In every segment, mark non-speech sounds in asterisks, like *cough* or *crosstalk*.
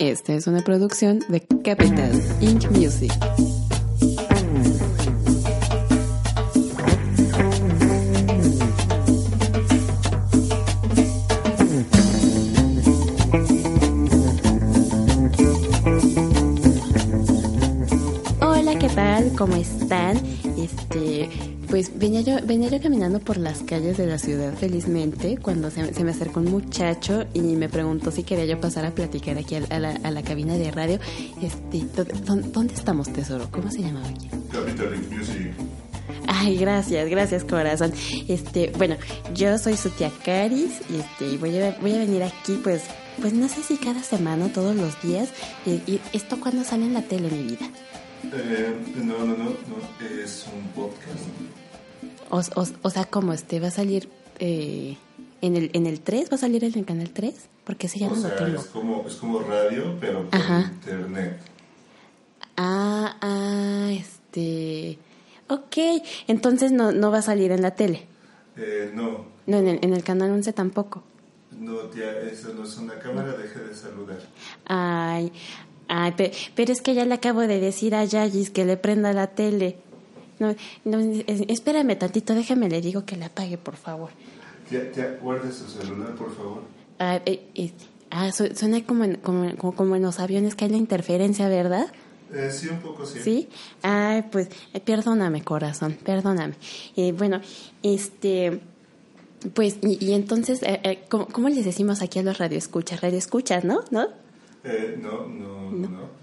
Esta es una producción de Capital Inc. Music. Hola, ¿qué tal? ¿Cómo están? Este, pues venía yo, venía yo caminando por las calles de la ciudad felizmente cuando se, se me acercó un muchacho y me preguntó si quería yo pasar a platicar aquí a, a la, a la cabina de radio. Este, ¿dó- ¿dónde, estamos, tesoro? ¿Cómo se llamaba aquí? Capital Inc. Music. Ay, gracias, gracias corazón. Este, bueno, yo soy su tía Caris y este, y voy a, voy a venir aquí pues, pues no sé si cada semana o todos los días. Y, y esto cuando sale en la tele, mi vida. Eh, no, no, no, no, es un podcast. O, o, o sea, como este va a salir eh, en el en el 3, va a salir en el canal 3, porque ese ya o no sea, tengo. es como, es como radio, pero por Ajá. internet. Ah, ah, este. Ok, entonces no, no va a salir en la tele. Eh, no, No, en el, en el canal 11 tampoco. no, tía, eso no es una cámara, deje de saludar. Ay, ay, pe- pero es que ya le acabo de decir a Yayis que le prenda la tele. No, no, es- espérame tantito, déjame le digo que la apague, por favor. Tía, tía, guarde su celular, por favor. Ah, eh, eh, ah, su- suena como en, como, como- como en los aviones que hay la interferencia, ¿verdad? Eh, sí, un poco sí. Sí. Ay, pues, eh, perdóname, corazón, perdóname. Eh, bueno, este, pues, y, y entonces, ¿cómo, cómo les decimos aquí a los radioescuchas? Radioescuchas, ¿no? ¿No? Eh, no, no, no.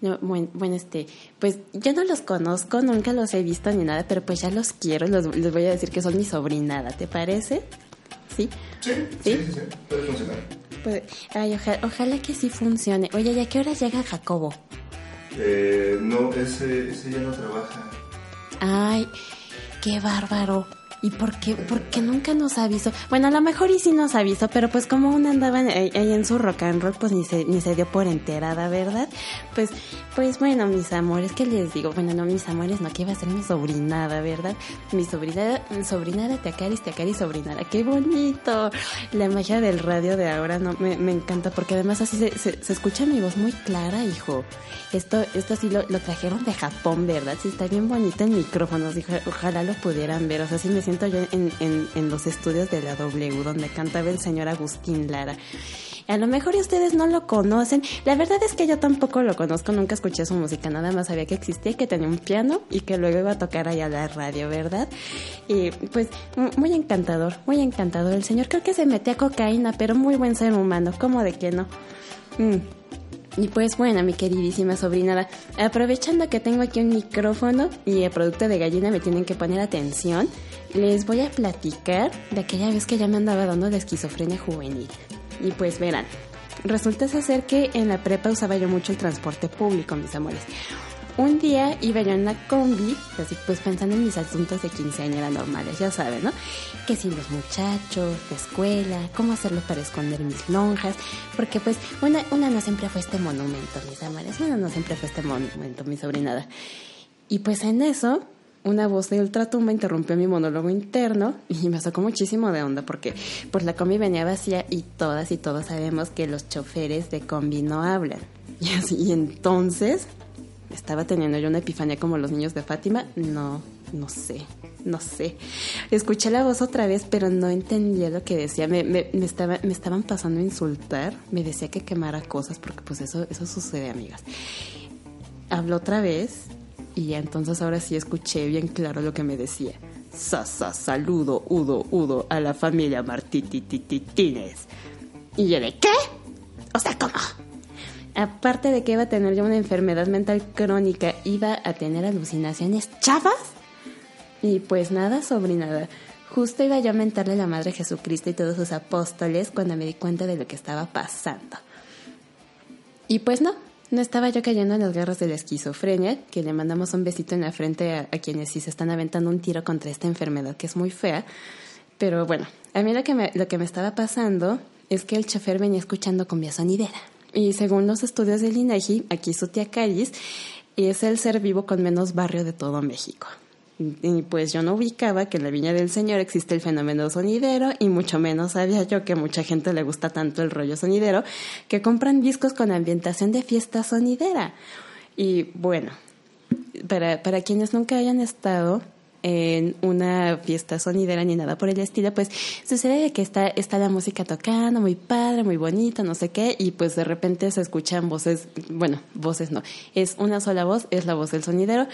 No, bueno, bueno, este, pues yo no los conozco, nunca los he visto ni nada, pero pues ya los quiero, los- les voy a decir que son mi sobrinada, ¿te parece? Sí. Sí, sí, sí, sí, puede funcionar. Pues, ay, oja- ojalá que sí funcione. Oye, ¿y a qué hora llega Jacobo? Eh, no, ese, ese ya no trabaja. Ay, qué bárbaro. ¿Y por qué, por qué nunca nos avisó? Bueno, a lo mejor y sí nos avisó, pero pues como una andaba ahí, en su rock and roll, pues ni se, ni se dio por enterada, ¿verdad? Pues, pues bueno, mis amores, ¿qué les digo? Bueno, no, mis amores, no, que iba a ser mi sobrinada, ¿verdad? Mi sobrinada, sobrinada, Teacaris, Teacaris, sobrinada. ¡Qué bonito! La magia del radio de ahora, no, me, me encanta, porque además así se, se, escucha mi voz muy clara, hijo. Esto, esto sí lo, lo trajeron de Japón, ¿verdad? Sí, está bien bonito el micrófono, sí, oja- ojalá lo pudieran ver. O sea, sí me siento yo en, los estudios de la W, donde cantaba el señor Agustín Lara. A lo mejor ustedes no lo conocen. La verdad es que yo tampoco lo conozco, nunca escuché su música, nada más sabía que existía, que tenía un piano y que luego iba a tocar allá la radio, ¿verdad? Y pues muy encantador, muy encantador. El señor creo que se metía cocaína, pero muy buen ser humano, ¿cómo de que no? Mm. Y pues bueno, mi queridísima sobrinada, aprovechando que tengo aquí un micrófono y el producto de gallina me tienen que poner atención, les voy a platicar de aquella vez que ya me andaba dando la esquizofrenia juvenil. Y pues verán, resulta ser que en la prepa usaba yo mucho el transporte público, mis amores. Un día iba yo en la combi, así pues pensando en mis asuntos de quinceañera normales, ya saben, ¿no? Que si los muchachos, la escuela, cómo hacerlo para esconder mis lonjas, porque pues una, una no siempre fue este monumento, mis amores, una no siempre fue este monumento, mi sobrinada. Y pues en eso, una voz de ultratumba interrumpió mi monólogo interno y me sacó muchísimo de onda porque pues la combi venía vacía y todas y todos sabemos que los choferes de combi no hablan. *laughs* Y así, y entonces estaba teniendo yo una epifanía como los niños de Fátima. No, no sé, no sé. Escuché la voz otra vez, pero no entendía lo que decía. Me, me, estaba, me estaban pasando a insultar. Me decía que quemara cosas porque pues eso, eso sucede, amigas. Habló otra vez y entonces ahora sí escuché bien claro lo que me decía. Sasa, saludo, udo, udo a la familia Martitititines. Y yo de ¿qué? O sea, ¿cómo? Aparte de que iba a tener yo una enfermedad mental crónica, iba a tener alucinaciones chavas. Y pues nada, sobrinada. Justo iba yo a mentarle a la Madre Jesucristo y todos sus apóstoles cuando me di cuenta de lo que estaba pasando. Y pues no, no estaba yo cayendo en las garras de la esquizofrenia, que le mandamos un besito en la frente a, a quienes sí se están aventando un tiro contra esta enfermedad que es muy fea. Pero bueno, a mí lo que me, lo que me estaba pasando es que el chofer venía escuchando cumbia sonidera. Y según los estudios del INEGI, aquí su tía Callis es el ser vivo con menos barrio de todo México. Y pues yo no ubicaba que en la Viña del Señor existe el fenómeno sonidero y mucho menos sabía yo que mucha gente le gusta tanto el rollo sonidero que compran discos con ambientación de fiesta sonidera. Y bueno, para, para quienes nunca hayan estado en una fiesta sonidera ni nada por el estilo, pues sucede que está, está la música tocando, muy padre, muy bonita, no sé qué, y pues de repente se escuchan voces, bueno, voces no, es una sola voz, es la voz del sonidero,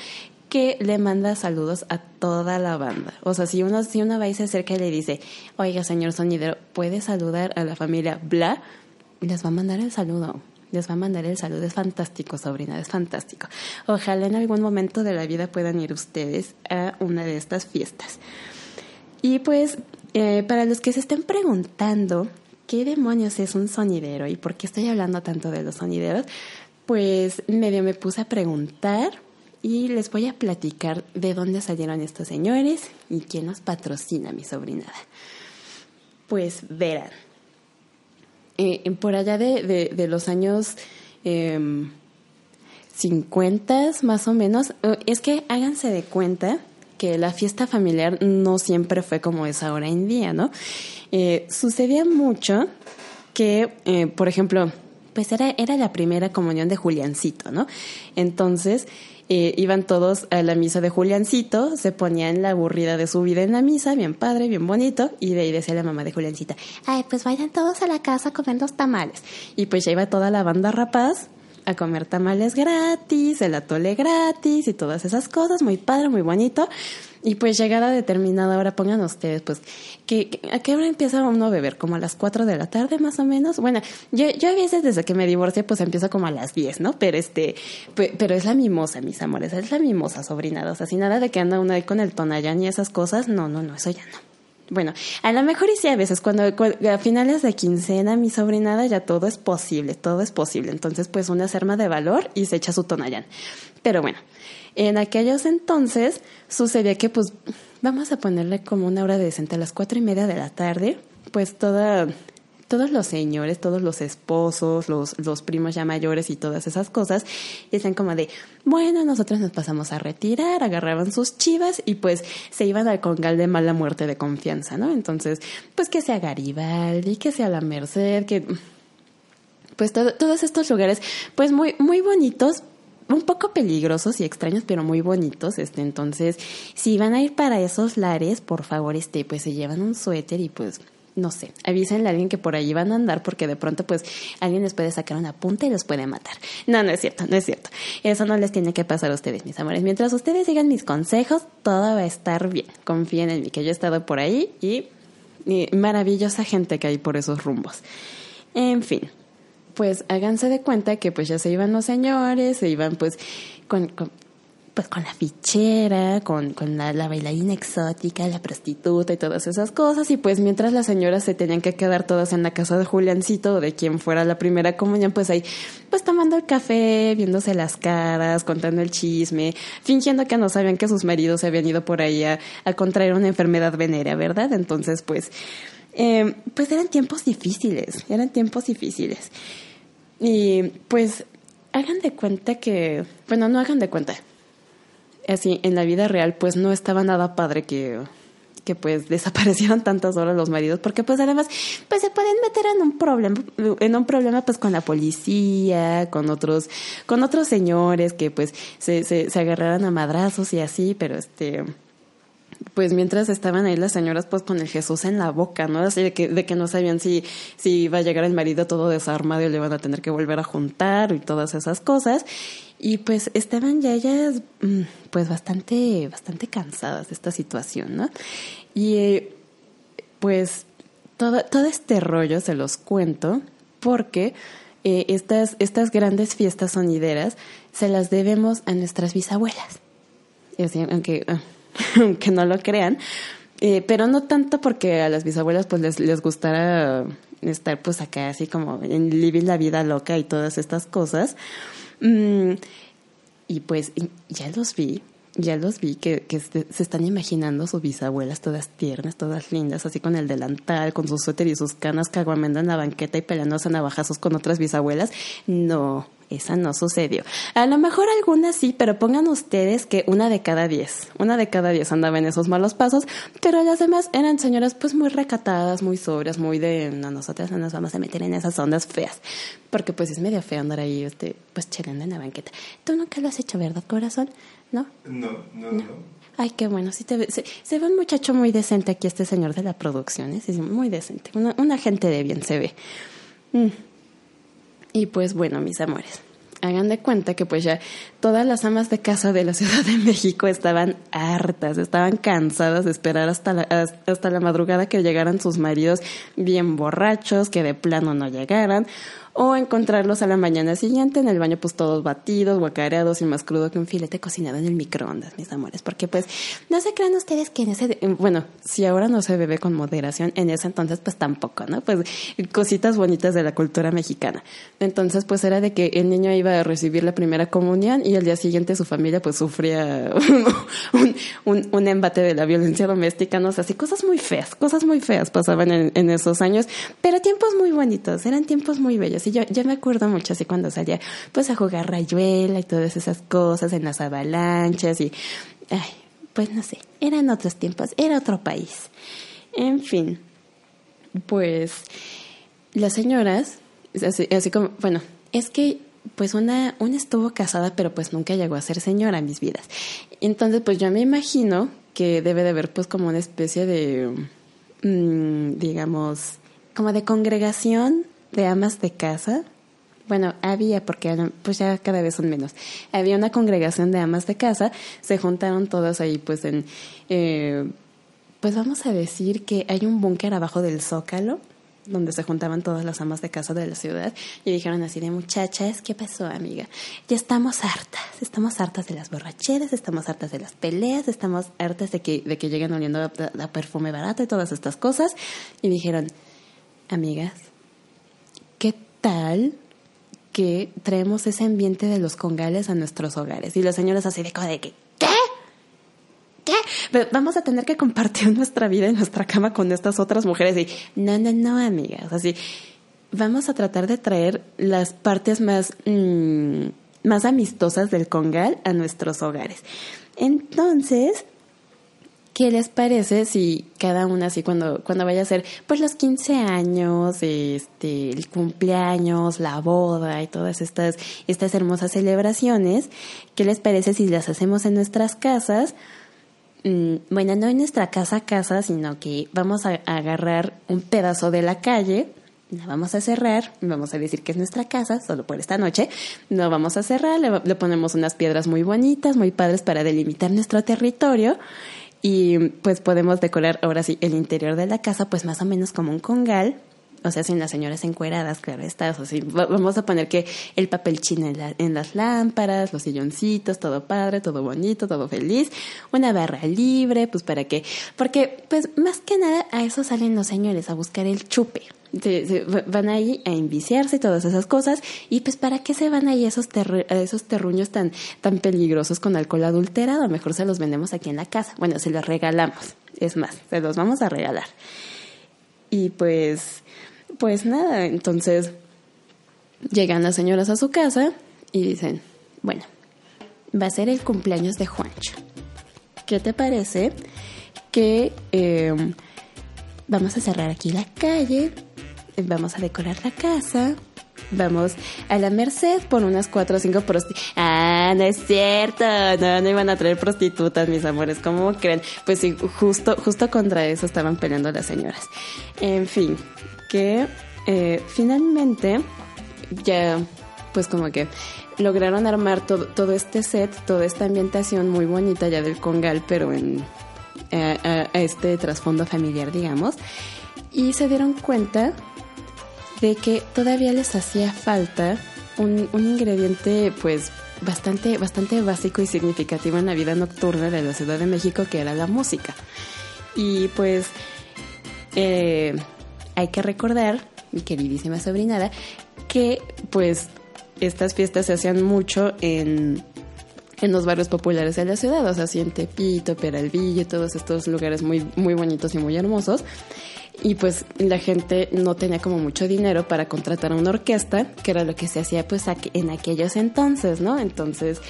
que le manda saludos a toda la banda. O sea, si uno, si uno va y se acerca y le dice, oiga, señor sonidero, ¿puede saludar a la familia Bla? Les va a mandar el saludo. Les va a mandar el saludo. Es fantástico, sobrina, es fantástico. Ojalá en algún momento de la vida puedan ir ustedes a una de estas fiestas. Y pues, eh, para los que se estén preguntando qué demonios es un sonidero y por qué estoy hablando tanto de los sonideros, pues medio me puse a preguntar y les voy a platicar de dónde salieron estos señores y quién nos patrocina mi sobrinada. Pues verán, eh, por allá de, de, de los años eh, 50 más o menos, es que háganse de cuenta que la fiesta familiar no siempre fue como es ahora en día, ¿no? Eh, sucedía mucho que, eh, por ejemplo, pues era, era la primera comunión de Juliancito, ¿no? Entonces, eh, iban todos a la misa de Juliancito, se ponían la aburrida de su vida en la misa, bien padre, bien bonito, y de ahí decía la mamá de Juliancita, ay, pues vayan todos a la casa a comer los tamales. Y pues ya iba toda la banda rapaz a comer tamales gratis, el atole gratis y todas esas cosas, muy padre, muy bonito. Y pues llegada determinada hora, pongan ustedes, pues, que, ¿a qué hora empieza uno a beber? ¿Como a las 4 de la tarde más o menos? Bueno, yo, yo a veces desde que me divorcié, pues empiezo como a las 10, ¿no? Pero este, pero es la mimosa, mis amores, es la mimosa, sobrinada. O sea, sin nada de que anda uno ahí con el tonallán y esas cosas, no, no, no, eso ya no. Bueno, a lo mejor y sí a veces, cuando a finales de quincena, mi sobrinada, ya todo es posible, todo es posible. Entonces, pues una se arma de valor y se echa su tonallán. Pero bueno, en aquellos entonces sucedía que pues vamos a ponerle como una hora decente a las cuatro y media de la tarde, pues toda, todos los señores, todos los esposos, los, los primos ya mayores y todas esas cosas, dicen como de, bueno, nosotros nos pasamos a retirar, agarraban sus chivas y pues se iban al congal de mala muerte de confianza, ¿no? Entonces, pues que sea Garibaldi, que sea la Merced, que pues todo, todos estos lugares, pues muy, muy bonitos, un poco peligrosos y extraños, pero muy bonitos. Este, entonces, si van a ir para esos lares, por favor, este, pues se llevan un suéter y pues, no sé, avísenle a alguien que por allí van a andar, porque de pronto, pues, alguien les puede sacar una punta y los puede matar. No, no es cierto, no es cierto. Eso no les tiene que pasar a ustedes, mis amores. Mientras ustedes sigan mis consejos, todo va a estar bien. Confíen en mí, que yo he estado por ahí y, y maravillosa gente que hay por esos rumbos. En fin pues háganse de cuenta que pues ya se iban los señores, se iban pues con, con pues con la fichera, con, con la, la, bailarina exótica, la prostituta y todas esas cosas. Y pues mientras las señoras se tenían que quedar todas en la casa de Juliancito o de quien fuera la primera comunión, pues ahí, pues tomando el café, viéndose las caras, contando el chisme, fingiendo que no sabían que sus maridos se habían ido por ahí a, a contraer una enfermedad venérea, ¿verdad? Entonces, pues, eh, pues eran tiempos difíciles, eran tiempos difíciles. Y pues hagan de cuenta que, bueno, no hagan de cuenta. Así, en la vida real, pues no estaba nada padre que, que pues *laughs* desaparecieran tantas horas los maridos, porque pues además, pues se pueden meter en un problema, en un problema pues con la policía, con otros, con otros señores que pues se, se, se agarraran a madrazos y así, pero este, pues mientras estaban ahí las señoras pues con el Jesús en la boca, ¿no? Así de que, de que no sabían si, si iba a llegar el marido todo desarmado y le iban a tener que volver a juntar y todas esas cosas. Y pues estaban ya ellas pues bastante, bastante cansadas de esta situación, ¿no? Y pues todo, todo este rollo se los cuento porque eh, estas, estas grandes fiestas sonideras se las debemos a nuestras bisabuelas. Aunque *laughs* aunque no lo crean, eh, pero no tanto porque a las bisabuelas pues les, les gustara estar pues acá así como en living la vida loca y todas estas cosas. Mm, y pues ya los vi, ya los vi que, que se, están imaginando sus bisabuelas todas tiernas, todas lindas, así con el delantal, con su suéter y sus canas caguamendo en la banqueta y peleándose a navajazos con otras bisabuelas. No, esa no sucedió. A lo mejor algunas sí, pero pongan ustedes que una de cada diez, una de cada diez andaba en esos malos pasos, pero las demás eran señoras pues muy recatadas, muy sobrias, muy de, no, nosotras no nos vamos a meter en esas ondas feas, porque pues es medio feo andar ahí, este, pues chelando en la banqueta. Tú nunca lo has hecho, ¿verdad, corazón? ¿No? No, no, no. Ay, qué bueno. Sí te ve, se, se ve un muchacho muy decente aquí, este señor de la producción. ¿eh? Sí, sí, muy decente. Una, una gente de bien se ve. Mm. Y pues bueno, mis amores, hagan de cuenta que pues ya todas las amas de casa de la Ciudad de México estaban hartas, estaban cansadas de esperar hasta la, hasta la madrugada que llegaran sus maridos bien borrachos, que de plano no llegaran, o encontrarlos a la mañana siguiente en el baño pues todos batidos, guacareados y más crudo que un filete cocinado en el microondas, mis amores, porque pues no se crean ustedes que en ese, bueno, si ahora no se bebe con moderación, en ese entonces pues tampoco, ¿no? Pues cositas bonitas de la cultura mexicana. Entonces pues era de que el niño iba a recibir la primera comunión y al día siguiente su familia pues sufría *laughs* un, embate de la violencia doméstica, no sé, así cosas muy feas, cosas muy feas pasaban en esos años, pero tiempos muy bonitos, eran tiempos muy bellos yo, yo me acuerdo mucho así cuando salía pues a jugar rayuela y todas esas cosas en las avalanchas y, ay, pues no sé, eran otros tiempos, era otro país. En fin, pues las señoras, así, así como, bueno, es que pues una, una estuvo casada, pero pues nunca llegó a ser señora en mis vidas. Entonces, pues yo me imagino que debe de haber pues como una especie de, mmm, digamos, como de congregación de amas de casa. Bueno, había, porque pues ya cada vez son menos. Había una congregación de amas de casa, se juntaron todas ahí pues en, eh, pues vamos a decir que hay un búnker abajo del zócalo, donde se juntaban todas las amas de casa de la ciudad y dijeron así de muchachas, ¿qué pasó amiga? Ya estamos hartas, estamos hartas de las borracheras, estamos hartas de las peleas, estamos hartas de que, de que lleguen oliendo a, perfume barato y todas estas cosas y dijeron, amigas, ¿qué tal que traemos ese ambiente de los congales a nuestros hogares? Y las señoras así de como de que, ¿qué? ¿Qué? Pero vamos a tener que compartir *laughs* nuestra vida en nuestra cama con estas otras mujeres. Y no, no, no, amigas. Así, vamos a tratar de traer las partes más, mmm, más amistosas del congal a nuestros hogares. Entonces, ¿Qué les parece si cada una así cuando, cuando vaya a ser pues los 15 años, este, el cumpleaños, la boda y todas estas, estas hermosas celebraciones, ¿qué les parece si las hacemos en nuestras casas? Mm, bueno, no en nuestra casa casa, sino que vamos a, a agarrar un pedazo de la calle, la vamos a cerrar, vamos a decir que es nuestra casa, solo por esta noche, no vamos a cerrar, le, le ponemos unas piedras muy bonitas, muy padres para delimitar nuestro territorio y pues podemos decorar ahora sí el interior de la casa pues más o menos como un congal o sea, sin las señoras encueradas, claro está, o vamos a poner que el papel china en, la, en, las lámparas, los silloncitos, todo padre, todo bonito, todo feliz, una barra libre, pues para qué, porque pues más que nada a eso salen los señores, a buscar el chupe, se, van ahí a enviciarse todas esas cosas y pues para qué se van ahí esos, esos terruños tan, tan peligrosos con alcohol adulterado, mejor se los vendemos aquí en la casa, bueno, se los regalamos, es más, se los vamos a regalar. Y pues, pues nada, entonces llegan las señoras a su casa y dicen, bueno, va a ser el cumpleaños de Juancho. ¿Qué te parece que eh, vamos a cerrar aquí la calle, vamos a decorar la casa, vamos a la Merced por unas cuatro o cinco prostitutas. Ah, no es cierto, no, no iban a traer prostitutas, mis amores, ¿cómo creen? Pues sí, justo, justo contra eso estaban peleando las señoras. En fin, que eh, finalmente ya, pues como que lograron armar todo, todo este set, toda esta ambientación muy bonita ya del Congal, pero en a, a este trasfondo familiar, digamos, y se dieron cuenta de que todavía les hacía falta un, un ingrediente, pues, bastante, bastante básico y significativo en la vida nocturna de la Ciudad de México, que era la música. Y pues, eh, hay que recordar mi queridísima sobrinada, que pues estas fiestas se hacían mucho en, en los barrios populares de la ciudad, o sea, así en Tepito, Peralvillo, todos estos lugares muy, muy bonitos y muy hermosos. Y pues la gente no tenía como mucho dinero para contratar a una orquesta, que era lo que se hacía pues en aquellos entonces, ¿no? Entonces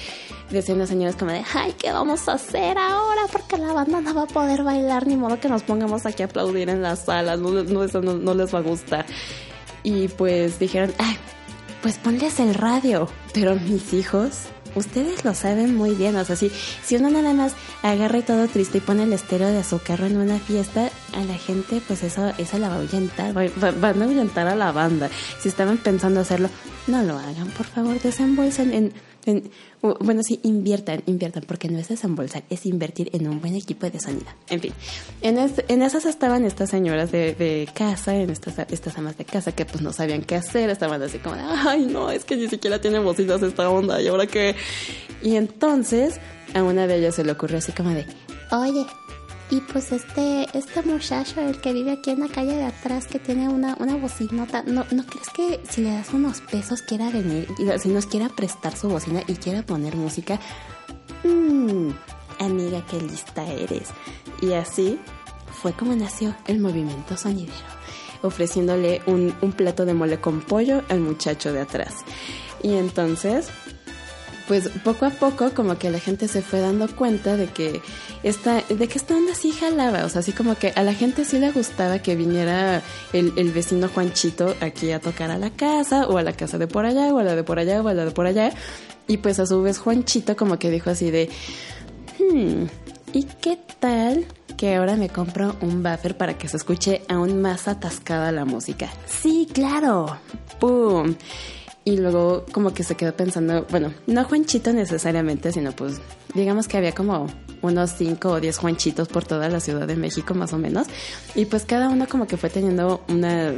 decían las señoras como de, ay, ¿qué vamos a hacer ahora? Porque la banda no va a poder bailar, ni modo que nos pongamos aquí a aplaudir en las salas, no, no no, no les va a gustar. Y pues dijeron, ay, pues ponles el radio. Pero mis hijos, ustedes lo saben muy bien. O sea, si, si uno nada más agarra y todo triste y pone el estero de su carro en una fiesta, a la gente, pues eso, eso la va a ahuyentar. van a ahuyentar a la banda. Si estaban pensando hacerlo, no lo hagan, por favor, desembolsen en bueno, sí, inviertan, inviertan, porque no es desembolsar, es invertir en un buen equipo de sonido. En fin, en, en esas estaban estas señoras de, casa, en estas, estas amas de casa que pues no sabían qué hacer, estaban así como ay, no, es que ni siquiera tiene bocinas esta onda, ¿y ahora qué? Y entonces a una de ellas se le ocurrió así como de, oye, y pues este, este muchacho, el que vive aquí en la calle de atrás, que tiene una, una bocinota, ¿no, ¿no crees que si le das unos pesos quiera venir, si nos quiera prestar su bocina y quiera poner música? Mmm, amiga, qué lista eres. Y así fue como nació el movimiento sonidero, ofreciéndole un, un plato de mole con pollo al muchacho de atrás. Y entonces pues poco a poco como que la gente se fue dando cuenta de que esta, de que esta onda sí jalaba, o sea, así como que a la gente sí le gustaba que viniera el, el vecino Juanchito aquí a tocar a la casa, o a la casa de por allá, o a la de por allá, o a la de por allá, y pues a su vez Juanchito como que dijo así de, hmm, ¿y qué tal que ahora me compro un buffer para que se escuche aún más atascada la música? Sí, claro, ¡pum! Y luego como que se quedó pensando, bueno, no Juanchito necesariamente, sino pues digamos que había como unos 5 o 10 Juanchitos por toda la Ciudad de México más o menos. Y pues cada uno como que fue teniendo una,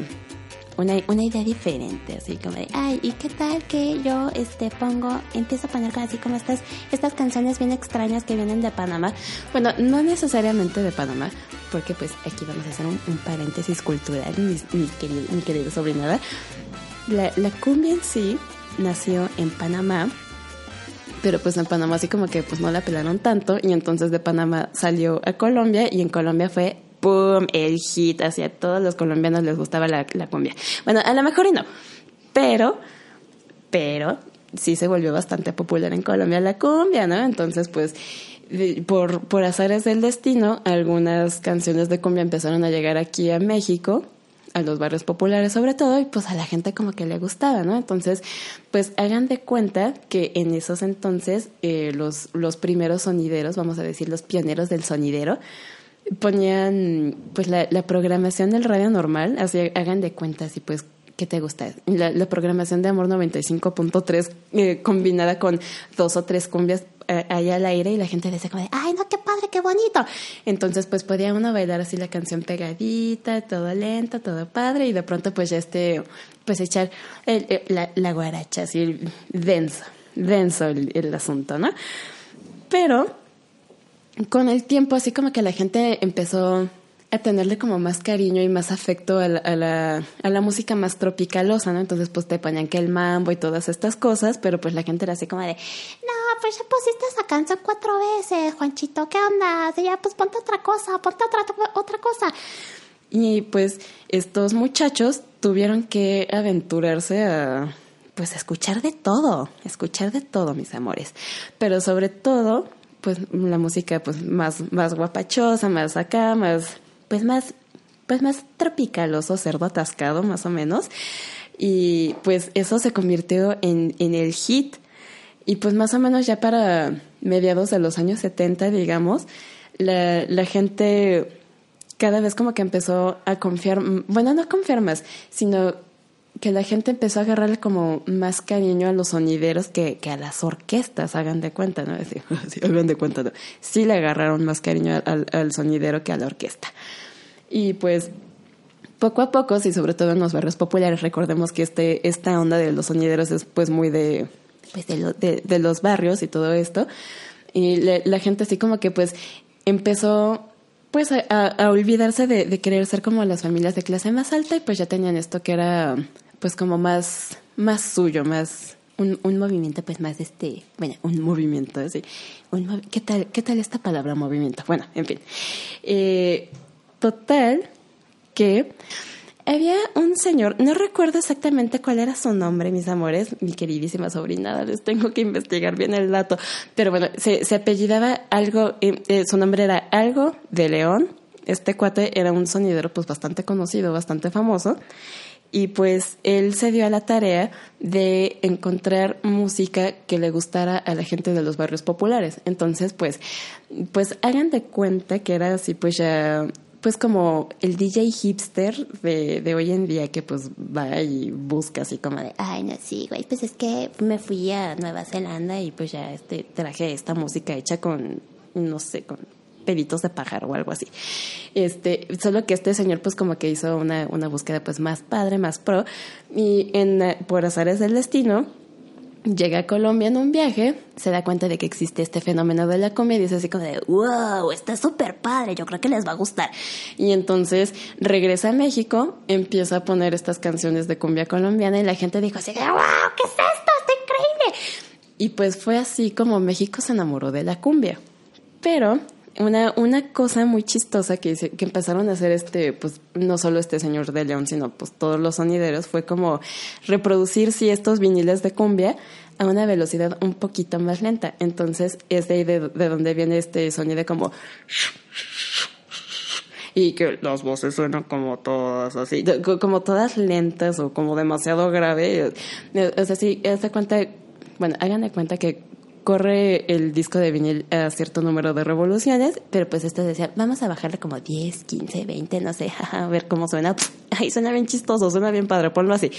una, una idea diferente, así como de, ay, ¿y qué tal que yo este pongo, empiezo a poner así como estas, estas canciones bien extrañas que vienen de Panamá? Bueno, no necesariamente de Panamá, porque pues aquí vamos a hacer un, paréntesis cultural, mi, mi, querido, mi querido sobrinada. La, cumbia en sí nació en Panamá, pero pues en Panamá así como que pues no la pelaron tanto y entonces de Panamá salió a Colombia y en Colombia fue ¡pum! el hit, hacia todos los colombianos les gustaba la, la cumbia. Bueno, a lo mejor y no, pero, pero sí se volvió bastante popular en Colombia la cumbia, ¿no? Entonces pues por, por azares del destino, algunas canciones de cumbia empezaron a llegar aquí a México a los barrios populares sobre todo y pues a la gente como que le gustaba, ¿no? Entonces, pues hagan de cuenta que en esos entonces eh, los, los primeros sonideros, vamos a decir los pioneros del sonidero, ponían pues la, la programación del radio normal, así hagan de cuenta así pues ¿qué te gusta? La, programación de Amor 95.3 eh, combinada con dos o tres cumbias eh, ahí al aire y la gente decía como de, ay, no, qué padre, qué bonito. Entonces, pues podía uno bailar así la canción pegadita, todo lento, todo padre y de pronto pues ya este, pues echar la, la, guaracha así denso, denso el, el asunto, ¿no? Pero con el tiempo así como que la gente empezó a tenerle como más cariño y más afecto a la, a la, a la música más tropicalosa, ¿no? Entonces pues te ponían que el mambo y todas estas cosas, pero pues la gente era así como de, no, pues ya pusiste esa canción cuatro veces, Juanchito, ¿qué onda? ya pues ponte otra cosa, ponte otra, otra cosa. Y pues estos muchachos tuvieron que aventurarse a pues escuchar de todo, escuchar de todo, mis amores. Pero sobre todo, pues la música pues más, más guapachosa, más acá, más pues más, pues más tropicaloso, cerdo atascado más o menos. Y pues eso se convirtió en, en el hit. Y pues más o menos ya para mediados de los años 70, digamos, la, la gente cada vez como que empezó a confiar, bueno, no confiar más, sino que la gente empezó a agarrarle como más cariño a los sonideros que, que a las orquestas, hagan de cuenta, ¿no? *laughs* Sí, hagan de cuenta, ¿no? Sí le agarraron más cariño al, al sonidero que a la orquesta. Y pues poco a poco, y sobre todo en los barrios populares, recordemos que este, esta onda de los sonideros es pues muy de, pues de, de, los barrios y todo esto. Y la gente así como que pues empezó pues a, a- a olvidarse de, de querer ser como las familias de clase más alta y pues ya tenían esto que era pues como más, más suyo, más un, un movimiento pues más este, bueno, un movimiento así. Un ¿qué, tal, ¿Qué tal esta palabra movimiento? Bueno, en fin. Eh, total que había un señor, no recuerdo exactamente cuál era su nombre, mis amores, mi queridísima sobrina, les tengo que investigar bien el dato, pero bueno, se, se apellidaba algo, eh, eh, su nombre era algo de León, este cuate era un sonidero pues bastante conocido, bastante famoso, y pues él se dio a la tarea de encontrar música que le gustara a la gente de los barrios populares. Entonces, pues, pues hagan de cuenta que era así, pues ya, pues como el DJ hipster de, de hoy en día que pues va y busca así como de, ay, no, sí, güey, pues es que me fui a Nueva Zelanda y pues ya este traje esta música hecha con, no sé, con peditos de pájaro o algo así. Este, solo que este señor pues como que hizo una, una búsqueda pues más padre, más pro y en, eh, por azares del destino llega a Colombia en un viaje, se da cuenta de que existe este fenómeno de la cumbia y dice así como de, wow, está súper padre, yo creo que les va a gustar. Y entonces regresa a México, empieza a poner estas canciones de cumbia colombiana y la gente dijo así, wow, ¿qué es esto? Está increíble. Y pues fue así como México se enamoró de la cumbia. Pero una, una cosa muy chistosa que, hice- que empezaron a hacer este, pues no solo este señor de León, sino pues todos los sonideros, fue como reproducir sí estos viniles de cumbia a una velocidad un poquito más lenta. Entonces es de ahí de, de donde viene este sonido como y que las voces suenan como todas así, como todas lentas o como demasiado grave. O sea, sí, haz cuenta, bueno, hagan de cuenta que corre el disco de vinil a cierto número de revoluciones, pero pues esto decía, vamos a bajarle como 10, 15, 20, no sé, *laughs* a ver cómo suena. Ay, suena bien chistoso, suena bien padre, ponlo así.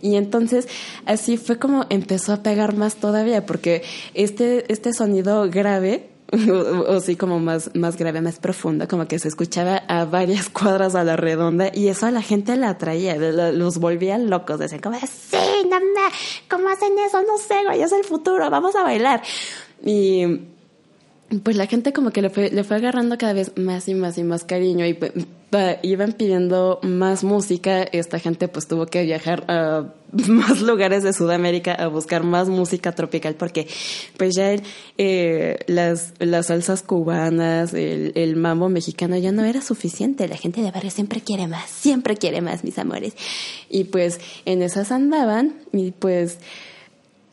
Y entonces, así fue como empezó a pegar más todavía, porque este, este sonido grave o, *laughs* o sí como más, más grave, más profundo, como que se escuchaba a varias *laughs* cuadras a la redonda y eso a la gente la atraía, lo- los volvía locos, decían como, sí, no, ¿cómo hacen eso? No sé, güey, es el futuro, vamos a bailar. Y pues la gente como que le fue, le fue agarrando cada vez más y más y más cariño y pues, iban pidiendo más música. Esta gente pues tuvo que viajar a *laughs* más lugares de Sudamérica a buscar más música tropical porque pues ya eh, las, las salsas cubanas, el, el mambo mexicano ya no era suficiente. La gente de barrio siempre quiere más, siempre quiere más, mis amores. Y pues en esas andaban y pues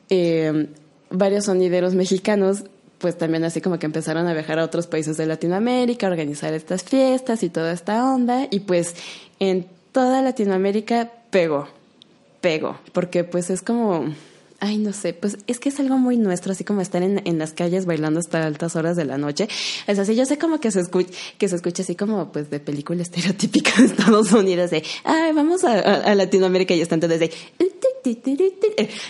eh, varios sonideros mexicanos pues también así como que empezaron a viajar a otros países de Latinoamérica, a organizar estas fiestas y toda esta onda y pues en toda Latinoamérica pegó, pegó, porque pues es como, ay no sé, pues es que es algo muy nuestro, así como estar en, en las calles bailando hasta altas horas de la noche, es así, yo sé como que se escucha, que se escucha así como pues de película *laughs* estereotípica de Estados Unidos de, ay vamos a, Latinoamérica y están todos de,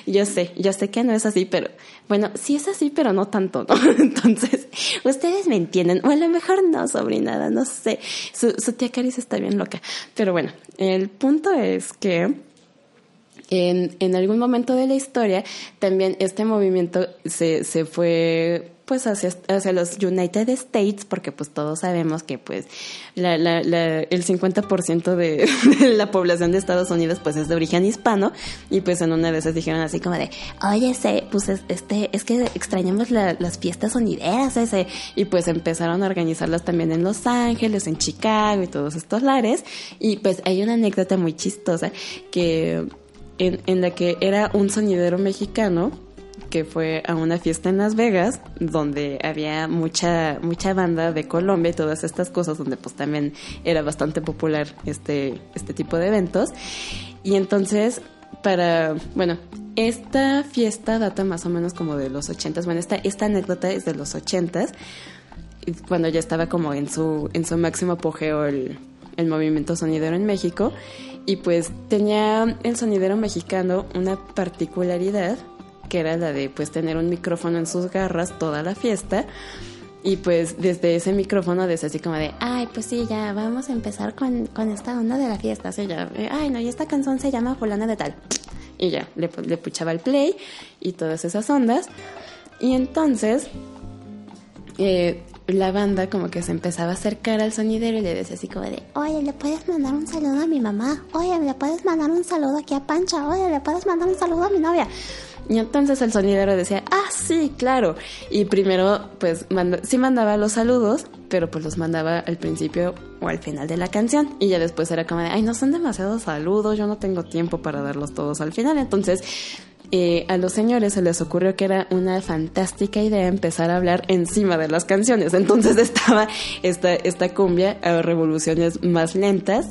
yo sé, yo sé que no es así, pero bueno, sí es así, pero no tanto, ¿no? *laughs* Entonces, ustedes me entienden, o a lo mejor no, sobrinada, no sé. Su, su tía Caris está bien loca. Pero bueno, el punto es que en, algún momento de la historia también este movimiento se, se fue pues hacia, hacia los United States porque pues todos sabemos que pues la, la, la, el 50% de, *laughs* de la población de Estados Unidos pues es de origen hispano y pues en una esas dijeron así como de oye ese, pues es- este es que extrañamos la- las fiestas sonideras ese y pues empezaron a organizarlas también en Los Ángeles en Chicago y todos estos lares. Y pues hay una anécdota muy chistosa que en, la que era un sonidero mexicano que fue a una fiesta en Las Vegas donde había mucha mucha banda de Colombia y todas estas cosas donde pues también era bastante popular este este tipo de eventos y entonces para bueno esta fiesta data más o menos como de los ochentas bueno esta esta anécdota es de los ochentas cuando ya estaba como en su, en su máximo apogeo el, el movimiento sonidero en México. Y pues tenía el sonidero mexicano una particularidad que era la de pues tener un micrófono en sus garras toda la fiesta. Y pues desde ese micrófono, desde así como de, ay, pues sí, ya vamos a empezar con, con esta onda de la fiesta. Así ya, eh, ay, no, y esta canción se llama Fulana de Tal. Y ya, le, le puchaba el play y todas esas ondas. Y entonces, eh, la banda como que se empezaba a acercar al sonidero y le decía así como de, oye, ¿le puedes mandar un saludo a mi mamá? Oye, ¿le puedes mandar un saludo aquí a Pancha? Oye, ¿le puedes mandar un saludo a mi novia? Y entonces el sonidero decía, ah, sí, claro. Y primero, pues, sí mandaba los saludos, pero pues los mandaba al principio o al final de la canción. Y ya después era como de, ay, no son demasiados saludos, yo no tengo tiempo para darlos todos al final. Entonces, eh, a los señores se les ocurrió que era una fantástica idea empezar a hablar encima de las canciones. Entonces *laughs* estaba esta, esta cumbia a revoluciones más lentas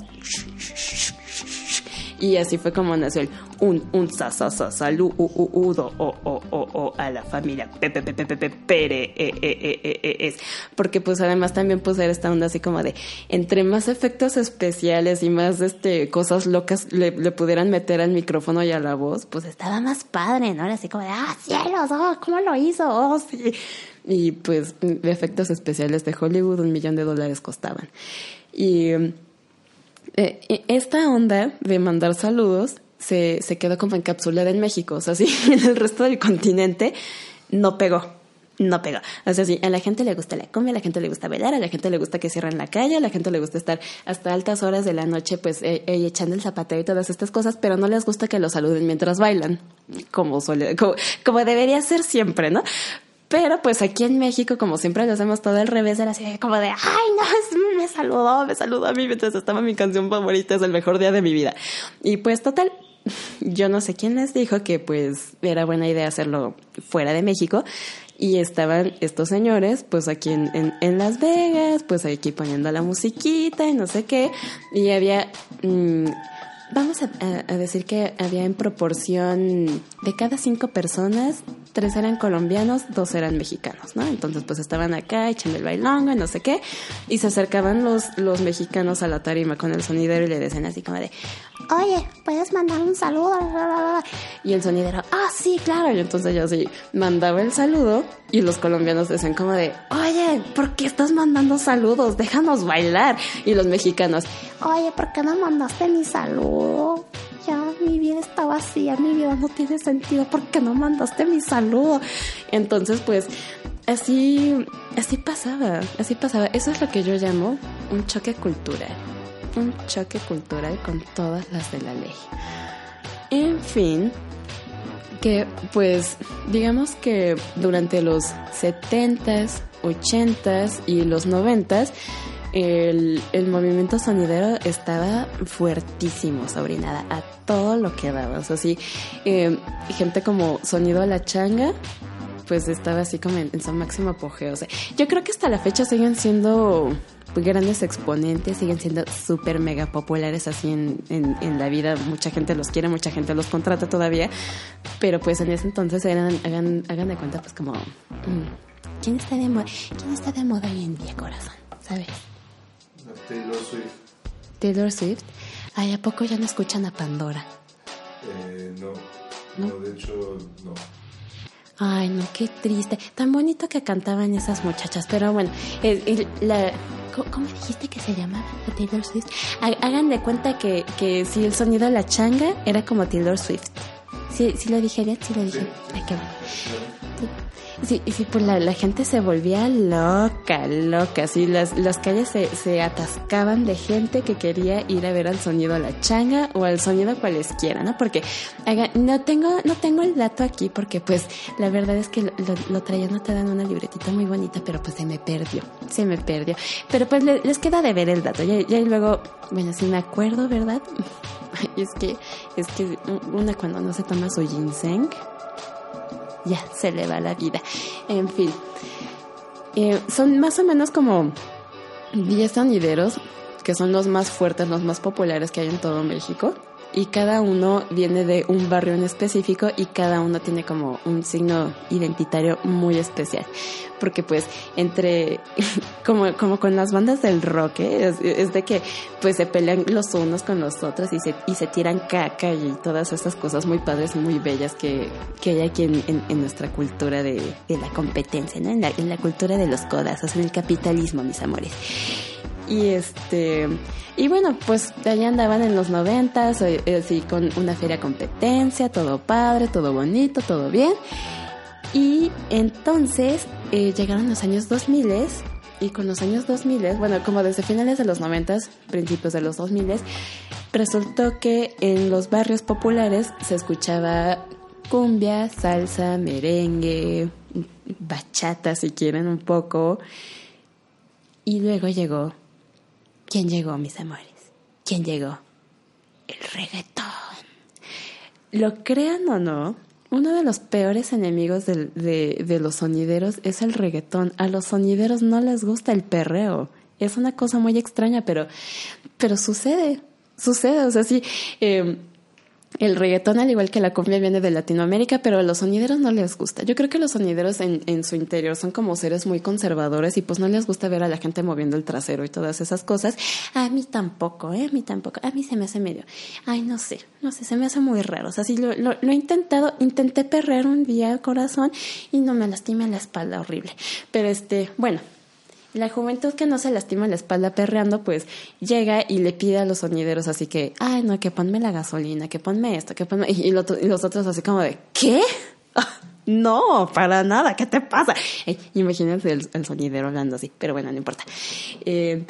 y así fue como nació el un, un, sa, sa, sa, saludo o, o, o, o, a la familia Pepe, Pepe, Pepe, Pere, eh, eh, eh, es. Porque pues además también era esta onda así como de, entre más efectos especiales y más este cosas locas le, le pudieran meter al micrófono y a la voz, pues estaba más padre, ¿no? Era así como de, ah, cielos, oh, ¿cómo lo hizo? Oh, sí. Y pues efectos especiales de Hollywood un millón de dólares costaban. Y eh, esta onda de mandar saludos se, se quedó como encapsulada en México, o sea, sí, *laughs* en el resto del continente no pegó no pegó. O sea, sí, a la gente le gusta la cumbia, a la gente le gusta bailar, a la gente le gusta que cierren la calle, a la gente le gusta estar hasta altas horas de la noche, pues, eh, echando el zapateo y todas estas cosas, pero no les gusta que los saluden mientras bailan, como suele, como, como debería ser siempre, ¿no? Pero pues aquí en México, como siempre lo hacemos todo al revés, era así como de, ay, no, me saludó, me saludó a mí mientras estaba mi canción favorita, es el mejor día de mi vida. Y pues total, *laughs* yo no sé quién les dijo que pues era buena idea hacerlo fuera de México. Y estaban estos señores, pues aquí en, en, Las Vegas, pues aquí poniendo la musiquita y no sé qué. Y había... Mm, vamos a, decir que había en proporción de cada cinco personas, tres eran colombianos, dos eran mexicanos, ¿no? Entonces pues estaban acá echando el bailongo y no sé qué, y se acercaban los, los mexicanos a la tarima con el sonidero y le decían así como de, oye, ¿puedes mandar un saludo? Y el sonidero, ah, sí, claro. Y entonces yo sí mandaba el saludo y los colombianos decían como de, oye, ¿por qué estás mandando saludos? Déjanos bailar. Y los mexicanos, oye, ¿por qué no mandaste mi saludo? Mi vida está vacía, mi vida no tiene sentido, ¿por qué no mandaste mi saludo? Entonces, pues, así, así pasaba, así pasaba. Eso es lo que yo llamo un choque cultural un choque cultural con todas las de la ley. En fin, que pues digamos que durante los 70s, 80s y los 90s, el, el, movimiento sonidero estaba fuertísimo, sobrinada, a todo lo que daba. O sea, sí, eh, gente como Sonido a la Changa, pues estaba así como en, su máximo apogeo. O sea, yo creo que hasta la fecha siguen siendo grandes exponentes, siguen siendo súper mega populares así en, en, la vida. Mucha gente los quiere, mucha gente los contrata todavía. Pero pues en ese entonces eran, hagan, hagan de cuenta pues como... Mm, ¿Quién está de moda? ¿Quién está de moda hoy en día, corazón? ¿Sabes? Taylor Swift. Taylor Swift. Ay, ¿a poco ya no escuchan a Pandora? Eh, no. no. de hecho, no. Ay, no, qué triste. Tan bonito que cantaban esas muchachas. Pero bueno, la, ¿Cómo dijiste que se llamaba Taylor Swift? Hagan de cuenta que, que si el sonido de la changa era como Taylor Swift. ¿Sí, sí lo dije? Sí lo dije. Ay, qué bueno. Sí, sí, pues la, gente se volvía loca, loca. Sí, las, las calles se, se atascaban de gente que quería ir a ver al sonido la changa o al sonido cualesquiera, ¿no? Porque no tengo, no tengo el dato aquí porque pues la verdad es que lo, lo, traía te dan una libretita muy bonita, pero pues se me perdió, se me perdió. Pero pues les queda de ver el dato. Ya, ya luego, bueno, si me acuerdo, ¿verdad? *laughs* es que, es que una cuando no se toma su ginseng ya se le va la vida. En fin, eh, son más o menos como 10 sonideros que son los más fuertes, los más populares que hay en todo México y cada uno viene de un barrio en específico y cada uno tiene como un signo identitario muy especial. Porque pues entre, *laughs* como, como con las bandas del rock, ¿eh? es, de que pues se pelean los unos con los otros y se, y se tiran caca y todas estas cosas muy padres muy bellas que, que hay aquí en, en, nuestra cultura de, de, la competencia, ¿no? En la, en la cultura de los codazos, en el capitalismo, mis amores. Y este, y bueno, pues allá andaban en los noventas, eh, así con una feria competencia, todo padre, todo bonito, todo bien. Y entonces eh, llegaron los años 2000 y con los años 2000, bueno, como desde finales de los 90, principios de los 2000, resultó que en los barrios populares se escuchaba cumbia, salsa, merengue, bachata si quieren un poco. Y luego llegó, ¿quién llegó, mis amores? ¿Quién llegó? El reggaetón. Lo crean o no, uno de los peores enemigos de, los sonideros es el reggaetón. A los sonideros no les gusta el perreo. Es una cosa muy extraña, pero, pero sucede, sucede. O sea, sí, eh, el reggaetón, al igual que la cumbia, viene de Latinoamérica, pero a los sonideros no les gusta. Yo creo que los sonideros en, en, su interior son como seres muy conservadores y pues no les gusta ver a la gente moviendo el trasero y todas esas cosas. A mí tampoco, ¿eh? A mí tampoco. A mí se me hace medio. Ay, no sé, no sé, se me hace muy raro. O sea, sí, lo, lo, he intentado, intenté perrear un día el corazón y no me lastima la espalda horrible. Pero este, bueno, la juventud que no se lastima la espalda perreando, pues llega y le pide a los sonideros así que, ay, no, que ponme la gasolina, que ponme esto, que ponme... Y, los otros así como de, ¿qué? no, para nada, ¿qué te pasa? imagínense el, sonidero hablando así, pero bueno, no importa. Eh,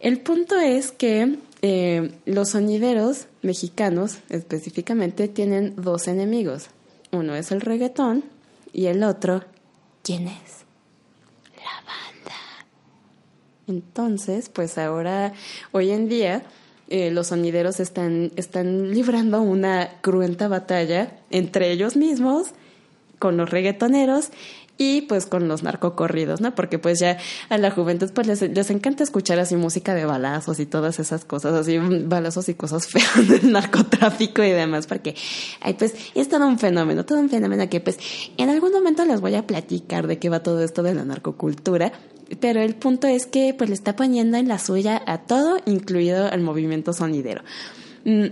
el punto es que eh, los sonideros mexicanos específicamente tienen dos enemigos. Uno es el reggaetón y el otro, ¿quién es? Entonces, pues ahora, hoy en día, eh, los sonideros están, están librando una cruenta batalla entre ellos mismos, con los reggaetoneros y pues con los narcocorridos, ¿no? Porque pues ya a la juventud pues les, les, encanta escuchar así música de balazos y todas esas cosas, así balazos y cosas *laughs* feas del narcotráfico y demás, porque ay, pues es todo un fenómeno, todo un fenómeno que pues en algún momento les voy a platicar de qué va todo esto de la narcocultura, pero el punto es que pues le está poniendo en la suya a todo, incluido al movimiento sonidero. Mm,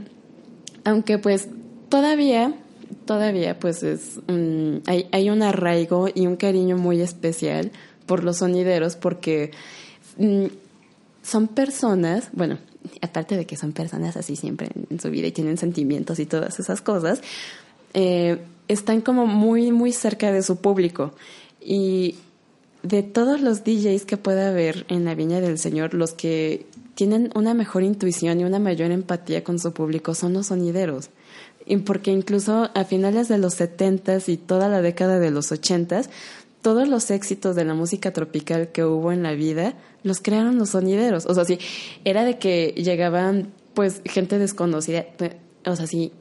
aunque pues todavía, todavía pues es, hay, hay un arraigo y un cariño muy especial por los sonideros porque mm, son personas, bueno, aparte de que son personas así siempre en su vida y tienen sentimientos y todas esas cosas, eh, están como muy, muy cerca de su público. Y de todos los DJs que pueda haber en la Viña del Señor, los que tienen una mejor intuición y una mayor empatía con su público son los sonideros. Y porque incluso a finales de los 70s y toda la década de los 80s, todos los éxitos de la música tropical que hubo en la vida los crearon los sonideros. O sea, sí, era de que llegaban pues gente desconocida, o sea, sí,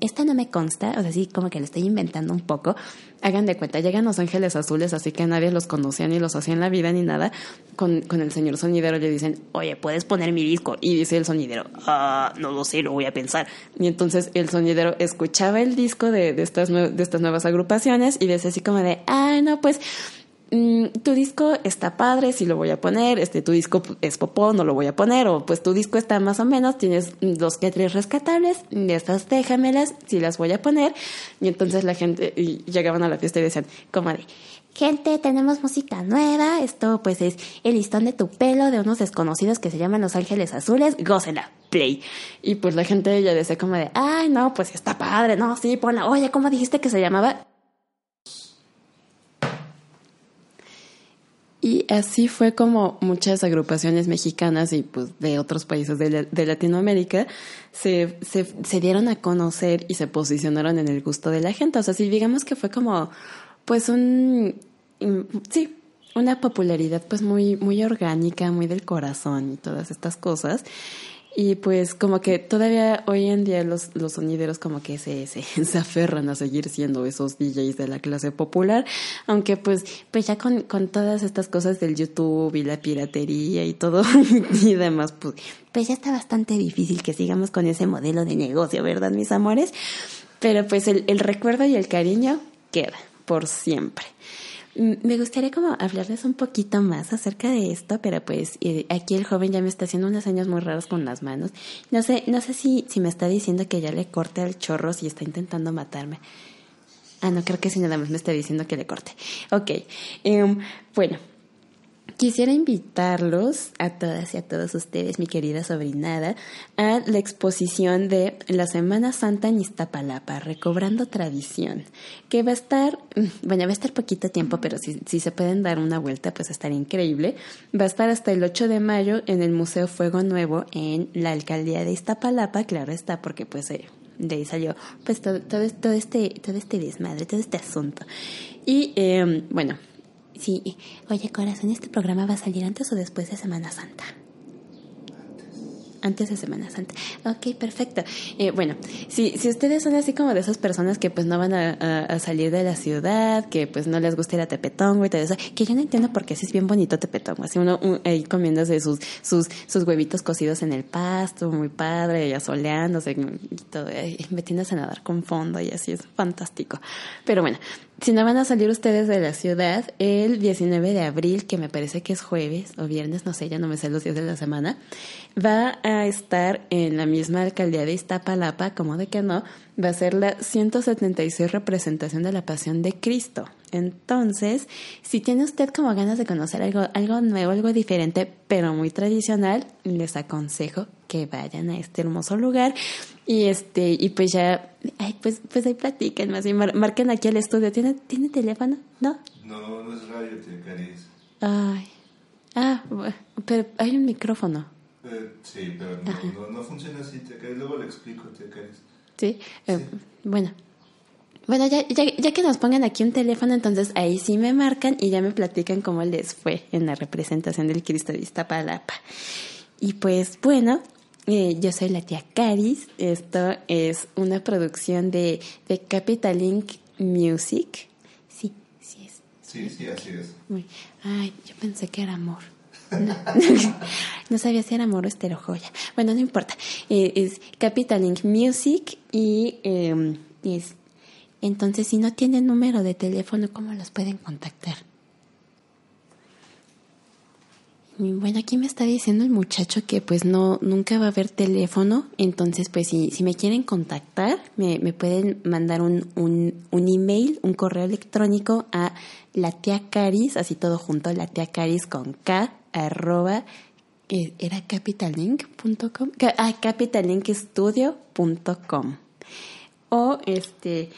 esta no me consta, o sea, sí, como que lo estoy inventando un poco. Hagan de cuenta, llegan los ángeles azules, así que nadie los conocía ni los hacía en la vida ni nada. Con, con el señor sonidero le dicen, oye, ¿puedes poner mi disco? Y dice el sonidero, ah, no lo sé, lo voy a pensar. Y entonces el sonidero escuchaba el disco de, de, estas, de estas nuevas agrupaciones y dice así como de, ah, no, pues Mm, tu disco está padre, si lo voy a poner, este, tu disco es popó, no lo voy a poner, o pues tu disco está más o menos, tienes dos que tres rescatables, estas déjamelas, si las voy a poner, y entonces la gente, y llegaban a la fiesta y decían, como de, gente, tenemos música nueva, esto pues es el listón de tu pelo de unos desconocidos que se llaman Los Ángeles Azules, gócela, play. Y pues la gente ya decía como de, ay, no, pues está padre, no, sí, ponla, oye, ¿cómo dijiste que se llamaba? Y así fue como muchas agrupaciones mexicanas y pues de otros países de, Latinoamérica se, se, dieron a conocer y se posicionaron en el gusto de la gente. O sea, sí, digamos que fue como pues un, sí, una popularidad pues muy, muy orgánica, muy del corazón y todas estas cosas. Y pues como que todavía hoy en día los, los sonideros como que se, se, *laughs* se, aferran a seguir siendo esos DJs de la clase popular, aunque pues, pues ya con, con todas estas cosas del YouTube y la piratería y todo *laughs* y demás, pues, pues ya está bastante difícil que sigamos con ese modelo de negocio, ¿verdad, mis amores? Pero pues el, el recuerdo y el cariño queda por siempre. Me gustaría como hablarles un poquito más acerca de esto, pero pues eh, aquí el joven ya me está haciendo unas señas muy raras con las manos. No sé, no sé si, si me está diciendo que ya le corte al chorro si está intentando matarme. Ah, no, creo que si nada más me está diciendo que le corte. Ok, em, bueno, quisiera invitarlos a todas y a todos ustedes, mi querida sobrinada, a la exposición de la Semana Santa en Iztapalapa, Recobrando Tradición, que va a estar, mm, bueno, va a estar poquito tiempo, pero si, si se pueden dar una vuelta, pues estaría increíble. Va a estar hasta el 8 de mayo en el Museo Fuego Nuevo en la Alcaldía de Iztapalapa, claro está, porque pues eh, de ahí salió pues todo, todo, todo, este, todo este desmadre, todo este asunto. Y eh, bueno, Sí, oye corazón, ¿este programa va a salir antes o después de Semana Santa? Antes de Semana Santa. Ok, perfecto. Eh, bueno, si, si ustedes son así como de esas personas que pues no van a, salir de la ciudad, que pues no les gusta ir a Tepetongo y todo eso, que yo no entiendo por qué si es bien bonito Tepetongo, así uno ahí comiéndose sus, sus, sus huevitos cocidos en el pasto, muy padre, y asoleándose y todo, y metiéndose a nadar con fondo y así es fantástico. Pero bueno, si no van a salir ustedes de la ciudad, el 19 de abril, que me parece que es jueves o viernes, no sé, ya no me sé los días de la semana, va a estar en la misma alcaldía de Iztapalapa, como de que no, va a ser la 176 representación de la Pasión de Cristo. Entonces, si tiene usted como ganas de conocer algo, algo nuevo, algo diferente, pero muy tradicional, les aconsejo que vayan a este hermoso lugar y este, y pues ya, ay, pues, pues ahí platiquen más bien, marquen aquí al estudio. ¿Tiene, ¿Tiene teléfono? ¿No? No, no es radio, te Caris. Ay. Ah, pero hay un micrófono. Eh, sí, pero no, no, funciona así, te Caris. Luego le explico, te Caris. ¿Sí? Eh, bueno. Bueno, ya, ya, ya que nos pongan aquí un teléfono, entonces ahí sí me marcan y ya me platican cómo les fue en la representación del Cristo de Iztapalapa. Y pues bueno, eh, yo soy la tía Caris. Esto es una producción de, de Capital Link Music. Sí, sí es. Sí, sí, así es. Ay, yo pensé que era amor. *laughs* No, sabía si era amor o esterojoya. Bueno, no importa. Eh, es Capital Link Music y em, es, entonces si no tienen número de teléfono, ¿cómo los pueden contactar? Bueno, aquí me está diciendo el muchacho que pues no, nunca va a haber teléfono, entonces pues si, si me quieren contactar, me, me pueden mandar un, un, un, email, un correo electrónico a la tía Caris, así todo junto, la tía Caris con K, arroba, era capitallink.com, ah, capitalinkstudio.com. O este,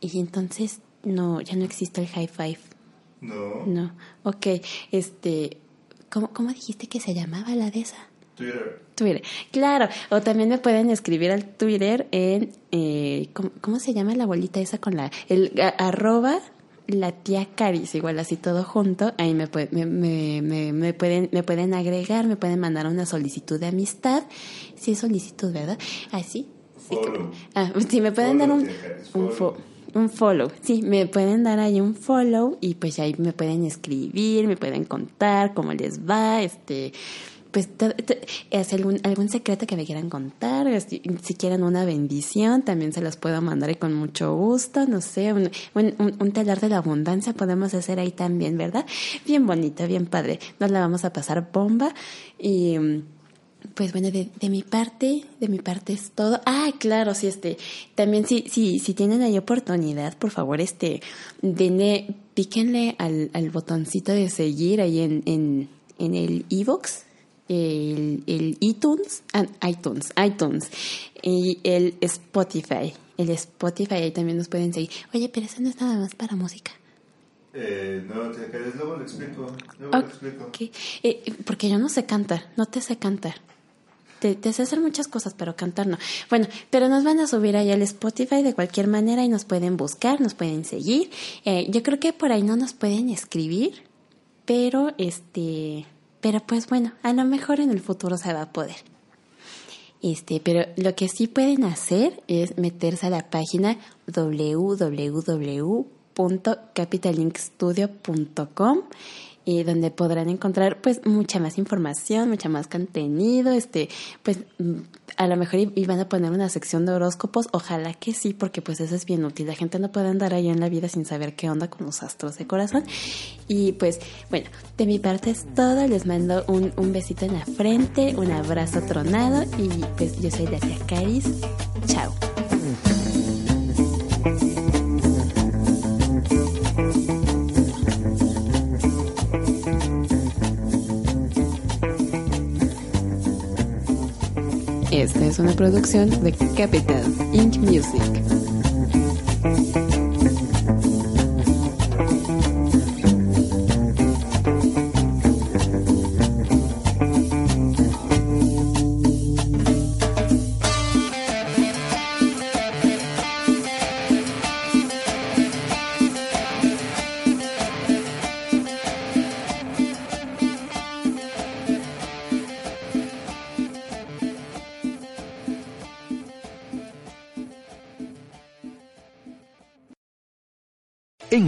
y entonces no, ya no existe el high five. No. No, ok, este ¿Cómo, ¿Cómo dijiste que se llamaba la de esa? Twitter. Twitter, claro. O también me pueden escribir al Twitter en, eh, ¿cómo, se llama la bolita esa con la, el arroba la tía Caris, igual así todo junto, ahí me, me, me, me, pueden, me pueden agregar, me pueden mandar una solicitud de amistad. Sí, solicitud, ¿verdad? Así. sí, ah, sí, me pueden dar un, un un follow. Sí, me pueden dar ahí un follow y pues ahí me pueden escribir, me pueden contar cómo les va, este, pues es algún, algún secreto que me quieran contar, si, quieren una bendición, también se las puedo mandar con mucho gusto, no sé, un, un, un, telar de la abundancia podemos hacer ahí también, ¿verdad? Bien bonito, bien padre, nos la vamos a pasar bomba y pues bueno, de, de, mi parte, de mi parte es todo. Ah, claro, sí, este, también si, si, si tienen ahí oportunidad, por favor, este, denle, píquenle al, al botoncito de seguir ahí en, en, en el iVoox, el, el iTunes, ah, iTunes, iTunes, y el Spotify. El Spotify ahí también nos pueden seguir. Oye, pero eso no es nada más para música. Eh, no, te quedes, luego lo explico. Luego lo explico. Eh, porque yo no sé cantar, no te sé cantar. Te, te, sé hacer muchas cosas, pero cantar no. Bueno, pero nos van a subir ahí al Spotify de cualquier manera y nos pueden buscar, nos pueden seguir. Eh, yo creo que por ahí no nos pueden escribir, pero este, pero pues bueno, a lo mejor en el futuro se va a poder. Este, pero lo que sí pueden hacer es meterse a la página www.capitalinkstudio.com y donde podrán encontrar pues mucha más información, mucha más contenido, este, pues a lo mejor iban a poner una sección de horóscopos, ojalá que sí, porque pues eso es bien útil, la gente no puede andar ahí en la vida sin saber qué onda con los astros de corazón. Y pues bueno, de mi parte es todo, les mando un, un besito en la frente, un abrazo tronado y pues yo soy tía Caris, chao. Una producción de Capital Inc. Music.